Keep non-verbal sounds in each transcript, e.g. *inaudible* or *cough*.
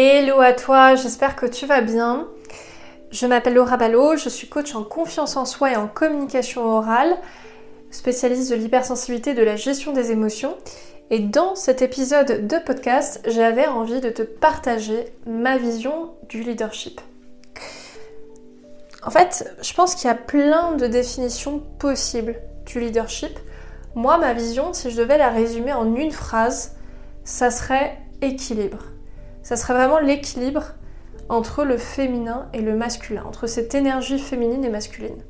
Hello à toi, j'espère que tu vas bien. Je m'appelle Laura Ballot, je suis coach en confiance en soi et en communication orale, spécialiste de l'hypersensibilité et de la gestion des émotions. Et dans cet épisode de podcast, j'avais envie de te partager ma vision du leadership. En fait, je pense qu'il y a plein de définitions possibles du leadership. Moi, ma vision, si je devais la résumer en une phrase, ça serait équilibre ça serait vraiment l'équilibre entre le féminin et le masculin, entre cette énergie féminine et masculine.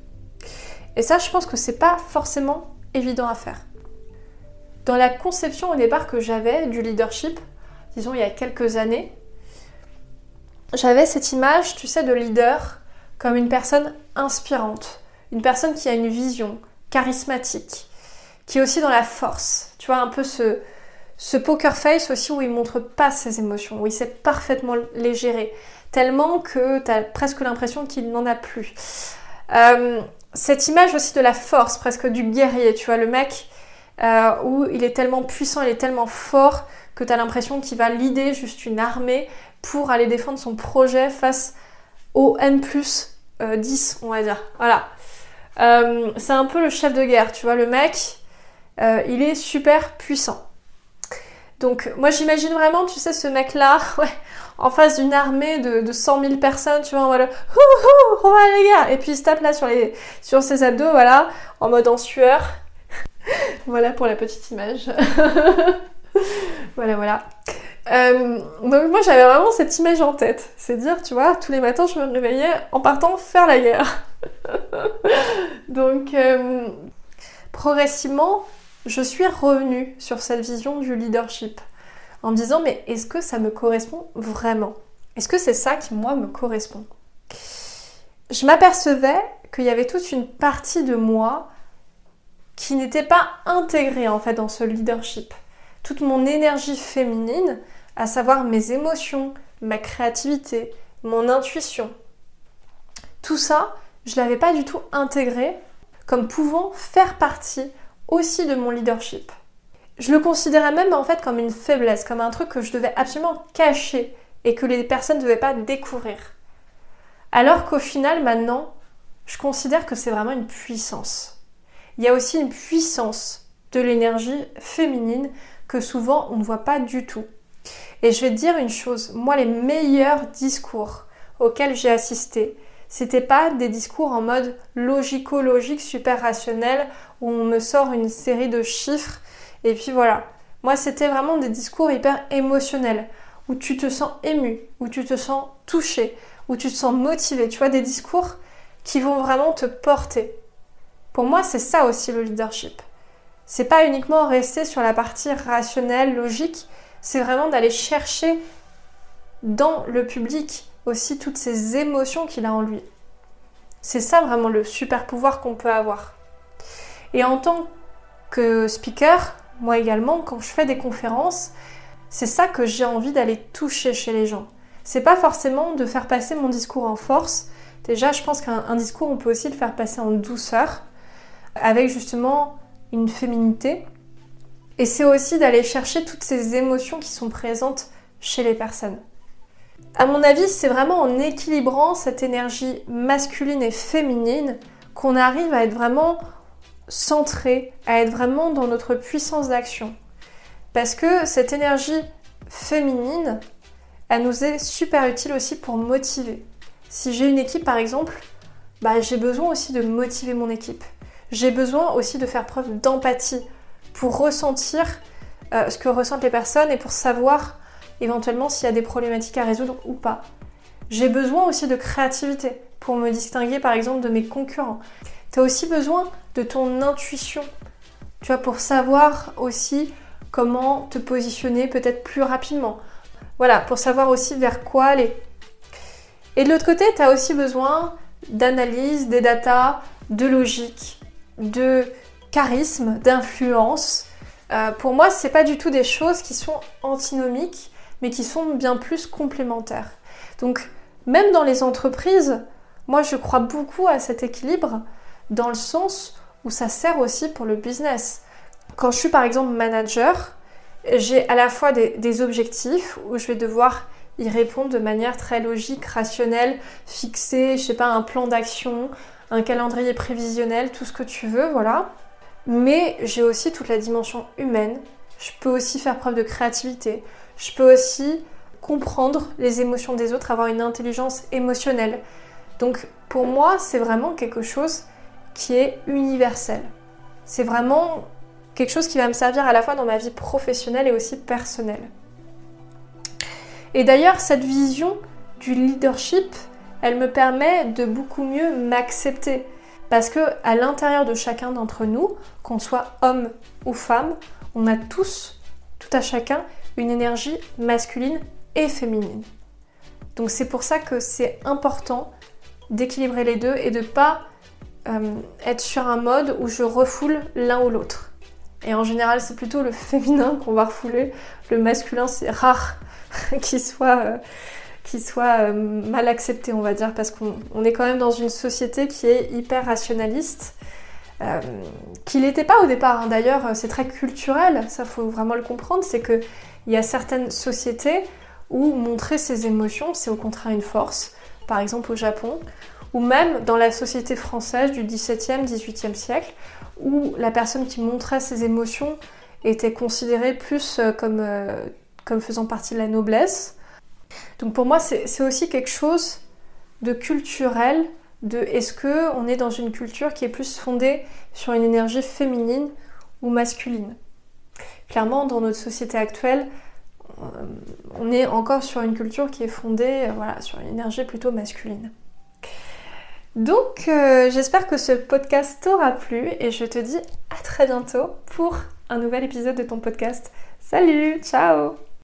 Et ça, je pense que c'est pas forcément évident à faire. Dans la conception au départ que j'avais du leadership, disons il y a quelques années, j'avais cette image, tu sais, de leader comme une personne inspirante, une personne qui a une vision charismatique, qui est aussi dans la force, tu vois, un peu ce, ce poker face aussi où il montre pas ses émotions, où il sait parfaitement les gérer, tellement que tu as presque l'impression qu'il n'en a plus. Euh, cette image aussi de la force, presque du guerrier, tu vois, le mec euh, où il est tellement puissant, il est tellement fort que tu as l'impression qu'il va leader juste une armée pour aller défendre son projet face au N plus 10, on va dire. Voilà. Euh, c'est un peu le chef de guerre, tu vois, le mec, il est super puissant. Donc moi j'imagine vraiment, tu sais, ce mec-là, *laughs* ouais, en face d'une armée de, de 100 000 personnes, tu vois, voilà, hou, on va les gars, et puis il se tape là sur, les, sur ses abdos, voilà, en mode en sueur. *laughs* voilà pour la petite image. *laughs* voilà, voilà. Euh, donc moi j'avais vraiment cette image en tête, c'est dire, tu vois, tous les matins je me réveillais en partant faire la guerre. donc euh, progressivement, je suis revenue sur cette vision du leadership en me disant mais est-ce que ça me correspond vraiment? Est-ce que c'est ça qui moi me correspond? Je m'apercevais qu'il y avait toute une partie de moi qui n'était pas intégrée en fait dans ce leadership. Toute mon énergie féminine, à savoir mes émotions, ma créativité, mon intuition. Tout ça, je l'avais pas du tout intégré comme pouvant faire partie aussi de mon leadership. Je le considérais même en fait comme une faiblesse, comme un truc que je devais absolument cacher et que les personnes ne devaient pas découvrir. Alors qu'au final, maintenant, je considère que c'est vraiment une puissance. Il y a aussi une puissance de l'énergie féminine que souvent on ne voit pas du tout. Et je vais te dire une chose, moi les meilleurs discours auxquels j'ai assisté, c'était pas des discours en mode logico-logique, super rationnel, où on me sort une série de chiffres et puis voilà. Moi, c'était vraiment des discours hyper émotionnels, où tu te sens ému, où tu te sens touché, où tu te sens motivé. Tu vois, des discours qui vont vraiment te porter. Pour moi, c'est ça aussi le leadership. C'est pas uniquement rester sur la partie rationnelle, logique, c'est vraiment d'aller chercher dans le public aussi toutes ces émotions qu'il a en lui. C'est ça vraiment le super pouvoir qu'on peut avoir. Et en tant que speaker, moi également, quand je fais des conférences, c'est ça que j'ai envie d'aller toucher chez les gens. C'est pas forcément de faire passer mon discours en force. Déjà, je pense qu'un discours, on peut aussi le faire passer en douceur, avec justement une féminité. Et c'est aussi d'aller chercher toutes ces émotions qui sont présentes chez les personnes. À mon avis, c'est vraiment en équilibrant cette énergie masculine et féminine qu'on arrive à être vraiment centré, à être vraiment dans notre puissance d'action. Parce que cette énergie féminine, elle nous est super utile aussi pour motiver. Si j'ai une équipe par exemple, bah, j'ai besoin aussi de motiver mon équipe. J'ai besoin aussi de faire preuve d'empathie pour ressentir euh, ce que ressentent les personnes et pour savoir éventuellement s'il y a des problématiques à résoudre ou pas. J'ai besoin aussi de créativité pour me distinguer par exemple de mes concurrents. Tu as aussi besoin de ton intuition, tu vois, pour savoir aussi comment te positionner peut-être plus rapidement. Voilà, pour savoir aussi vers quoi aller. Et de l'autre côté, tu as aussi besoin d'analyse, des datas, de logique, de charisme, d'influence. Euh, pour moi, ce n'est pas du tout des choses qui sont antinomiques, mais qui sont bien plus complémentaires. Donc, même dans les entreprises, moi je crois beaucoup à cet équilibre dans le sens où ça sert aussi pour le business. Quand je suis par exemple manager, j'ai à la fois des, objectifs où je vais devoir y répondre de manière très logique, rationnelle, fixer, je sais pas, un plan d'action, un calendrier prévisionnel, tout ce que tu veux, voilà. Mais j'ai aussi toute la dimension humaine. Je peux aussi faire preuve de créativité. Je peux aussi comprendre les émotions des autres, avoir une intelligence émotionnelle. Donc pour moi, c'est vraiment quelque chose qui est universel. C'est vraiment quelque chose qui va me servir à la fois dans ma vie professionnelle et aussi personnelle. Et d'ailleurs, cette vision du leadership, elle me permet de beaucoup mieux m'accepter. Parce que à l'intérieur de chacun d'entre nous, qu'on soit homme ou femme, on a tous, tout à chacun, une énergie masculine et féminine. Donc c'est pour ça que c'est important d'équilibrer les deux et de pas euh, être sur un mode où je refoule l'un ou l'autre. Et en général, c'est plutôt le féminin qu'on va refouler. Le masculin, c'est rare *laughs* qu'il soit, euh, euh, mal accepté, on va dire, parce qu'on est quand même dans une société qui est hyper rationaliste. Euh, qu'il n'était pas au départ, hein. d'ailleurs, c'est très culturel, ça faut vraiment le comprendre, c'est qu'il y a certaines sociétés où montrer ses émotions, c'est au contraire une force. Par exemple au Japon, ou même dans la société française du XVIIe, XVIIIe siècle, où la personne qui montrait ses émotions était considérée plus euh, euh, comme faisant partie de la noblesse. Donc pour moi, c'est aussi quelque chose de culturel, de est-ce que on est dans une culture qui est plus fondée sur une énergie féminine ou masculine? Clairement, dans notre société actuelle, euh, on est encore sur une culture qui est fondée voilà, sur une énergie plutôt masculine. Donc euh, j'espère que ce podcast t'aura plu et je te dis à très bientôt pour un nouvel épisode de ton podcast. Salut, ciao